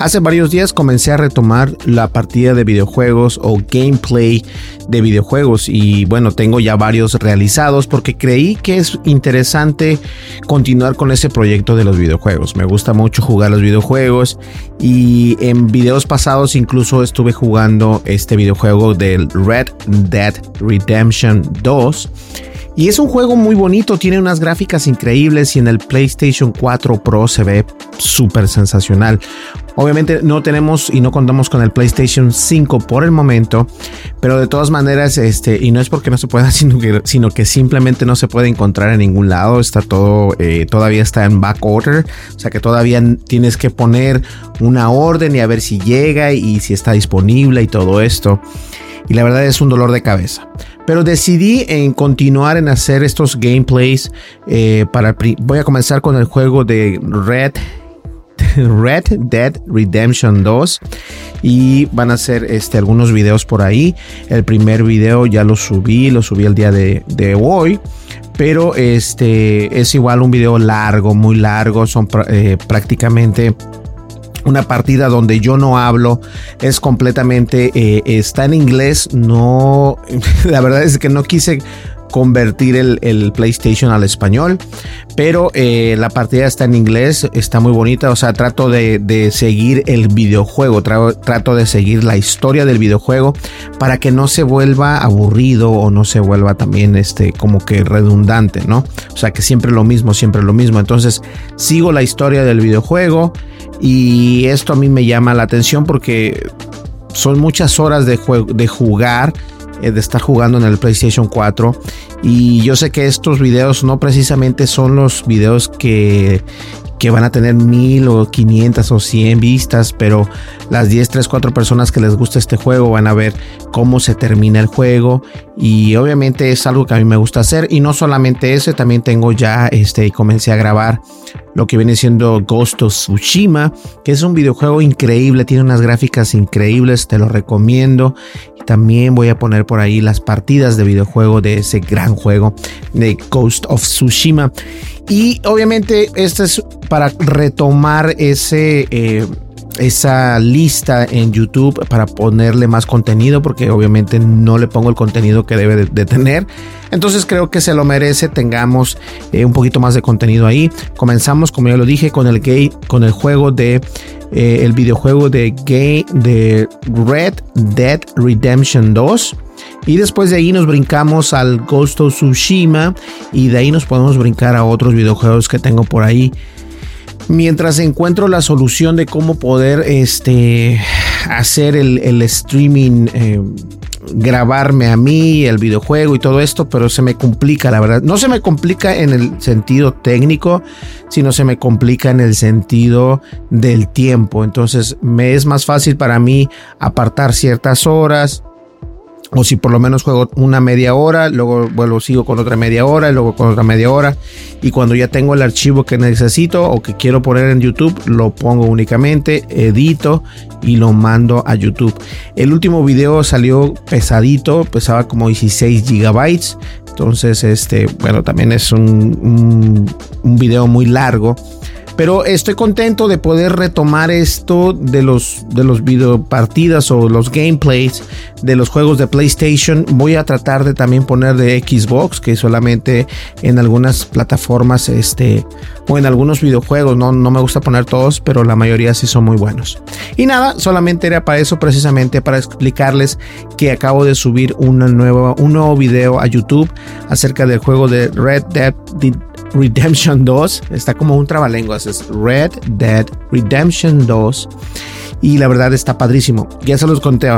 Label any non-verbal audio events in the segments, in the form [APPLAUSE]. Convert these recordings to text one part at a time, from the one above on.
Hace varios días comencé a retomar la partida de videojuegos o gameplay de videojuegos y bueno, tengo ya varios realizados porque creí que es interesante continuar con ese proyecto de los videojuegos. Me gusta mucho jugar los videojuegos y en videos pasados incluso estuve jugando este videojuego del Red Dead Redemption 2 y es un juego muy bonito, tiene unas gráficas increíbles y en el PlayStation 4 Pro se ve súper sensacional. Obviamente no tenemos y no contamos con el PlayStation 5 por el momento, pero de todas maneras, este, y no es porque no se pueda, [LAUGHS] sino que, simplemente no se puede encontrar en ningún lado. Está todo, eh, todavía está en back order, o sea que todavía tienes que poner una orden y a ver si llega y si está disponible y todo esto. Y la verdad es un dolor de cabeza. Pero decidí en continuar en hacer estos gameplays. Eh, para, voy a comenzar con el juego de Red [LAUGHS] Red Dead Redemption 2 y van a hacer este, algunos videos por ahí. El primer video ya lo subí, lo subí el día de, hoy. Pero este es igual un video largo, muy largo. Son eh, prácticamente una partida donde yo no hablo, es completamente, eh, está en inglés, no, [LAUGHS] la verdad es que no quise convertir el, PlayStation al español. Pero eh, la partida está en inglés, está muy bonita. O sea, trato de, seguir el videojuego, trato de seguir la historia del videojuego para que no se vuelva aburrido o no se vuelva también este como que redundante, ¿no? O sea, que siempre lo mismo, siempre lo mismo. Entonces, sigo la historia del videojuego y esto a mí me llama la atención porque son muchas horas de, de jugar eh, de estar jugando en el PlayStation 4. Y yo sé que estos videos no precisamente son los videos que, que van a tener mil o 500 o 100 vistas, pero las 10, 3, 4 personas que les gusta este juego van a ver cómo se termina el juego y obviamente es algo que a mí me gusta hacer y no solamente eso, también tengo ya este y comencé a grabar lo que viene siendo Ghost of Tsushima, que es un videojuego increíble, tiene unas gráficas increíbles, te lo recomiendo. Y también voy a poner por ahí las partidas de videojuego de ese gran juego de Ghost of Tsushima. Y obviamente este es para retomar ese... Eh, esa lista en YouTube para ponerle más contenido porque obviamente no le pongo el contenido que debe de, tener. Entonces creo que se lo merece, tengamos eh, un poquito más de contenido ahí. Comenzamos, como ya lo dije, con el gay, con el juego de eh, el videojuego de de Red Dead Redemption 2. Y después de ahí nos brincamos al Ghost of Tsushima y de ahí nos podemos brincar a otros videojuegos que tengo por ahí mientras encuentro la solución de cómo poder este, hacer el, streaming, eh, grabarme a mí, el videojuego y todo esto, pero se me complica, la verdad. No se me complica en el sentido técnico, sino se me complica en el sentido del tiempo. Entonces me es más fácil para mí apartar ciertas horas o si por lo menos juego una media hora, luego vuelvo, sigo con otra media hora, y luego con otra media hora. Y cuando ya tengo el archivo que necesito o que quiero poner en YouTube, lo pongo únicamente, edito y lo mando a YouTube. El último video salió pesadito, pesaba como 16 gigabytes. Entonces, este, bueno, también es un, un, un video muy largo Pero estoy contento de poder retomar esto de los, de los videopartidas o los gameplays de los juegos de PlayStation. Voy a tratar de también poner de Xbox, que solamente en algunas plataformas este, o en algunos videojuegos. No, no me gusta poner todos, pero la mayoría sí son muy buenos. Y nada, solamente era para eso, precisamente para explicarles que acabo de subir una nueva, un nuevo video a YouTube acerca del juego de Red Dead Redemption 2. Está como un trabalenguas, es Red Dead Redemption 2 y la verdad está padrísimo. Ya se los conté.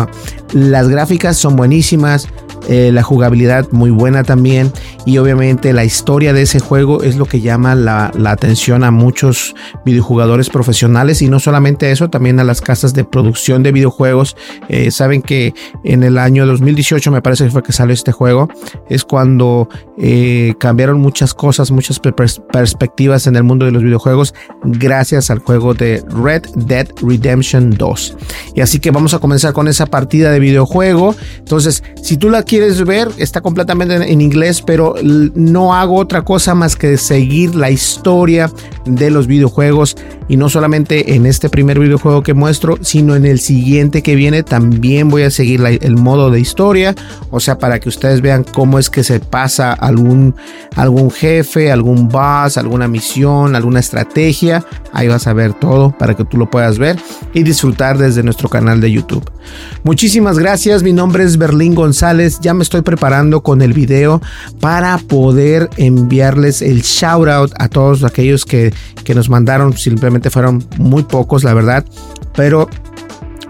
Las gráficas son buenísimas, eh, la jugabilidad muy buena también y obviamente la historia de ese juego es lo que llama la, atención a muchos videojugadores profesionales y no solamente eso, también a las casas de producción de videojuegos. Eh, saben que en el año 2018 me parece que fue que salió este juego, es cuando eh, cambiaron muchas cosas, muchas perspectivas en el mundo de los videojuegos gracias al juego de Red Dead Redemption 2. Y así que vamos a comenzar con esa partida de videojuego. Entonces, si tú la quieres ver, está completamente en, inglés, pero no hago otra cosa más que seguir la historia de los videojuegos. Y no solamente en este primer videojuego que muestro, sino en el siguiente que viene también voy a seguir el modo de historia, o sea, para que ustedes vean cómo es que se pasa algún, algún jefe, algún boss, alguna misión, alguna estrategia, ahí vas a ver todo para que tú lo puedas ver y disfrutar desde nuestro canal de YouTube. Muchísimas gracias, mi nombre es Berlín González, ya me estoy preparando con el video para poder enviarles el shout out a todos aquellos que, que nos mandaron. Simplemente fueron muy pocos, la verdad. Pero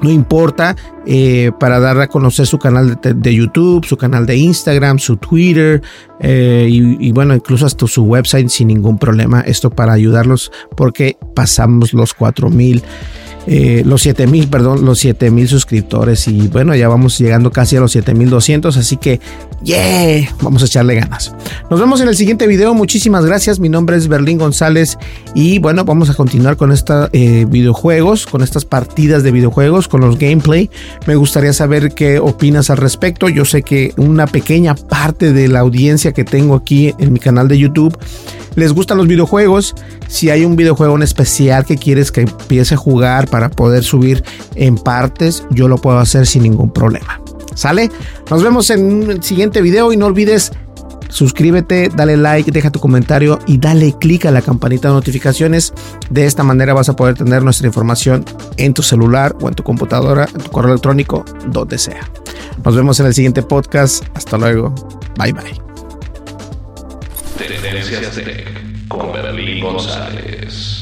no importa, eh, para dar a conocer su canal de, YouTube, su canal de Instagram, su Twitter eh, y, bueno, incluso hasta su website sin ningún problema. Esto para ayudarlos porque pasamos los 4000 eh, los 7000, perdón, los 7000 suscriptores y bueno, ya vamos llegando casi a los 7200, así que yeah, vamos a echarle ganas. Nos vemos en el siguiente video, muchísimas gracias, mi nombre es Berlín González y bueno, vamos a continuar con estos eh, videojuegos, con estas partidas de videojuegos, con los gameplay. Me gustaría saber qué opinas al respecto. Yo sé que una pequeña parte de la audiencia que tengo aquí en mi canal de YouTube les gustan los videojuegos, si hay un videojuego en especial que quieres que empiece a jugar para poder subir en partes, yo lo puedo hacer sin ningún problema. ¿Sale? Nos vemos en un siguiente video y no olvides suscríbete, dale like, deja tu comentario y dale click a la campanita de notificaciones. De esta manera vas a poder tener nuestra información en tu celular o en tu computadora, en tu correo electrónico, donde sea. Nos vemos en el siguiente podcast. Hasta luego. Bye bye. Tendencias Tech con Berlín González.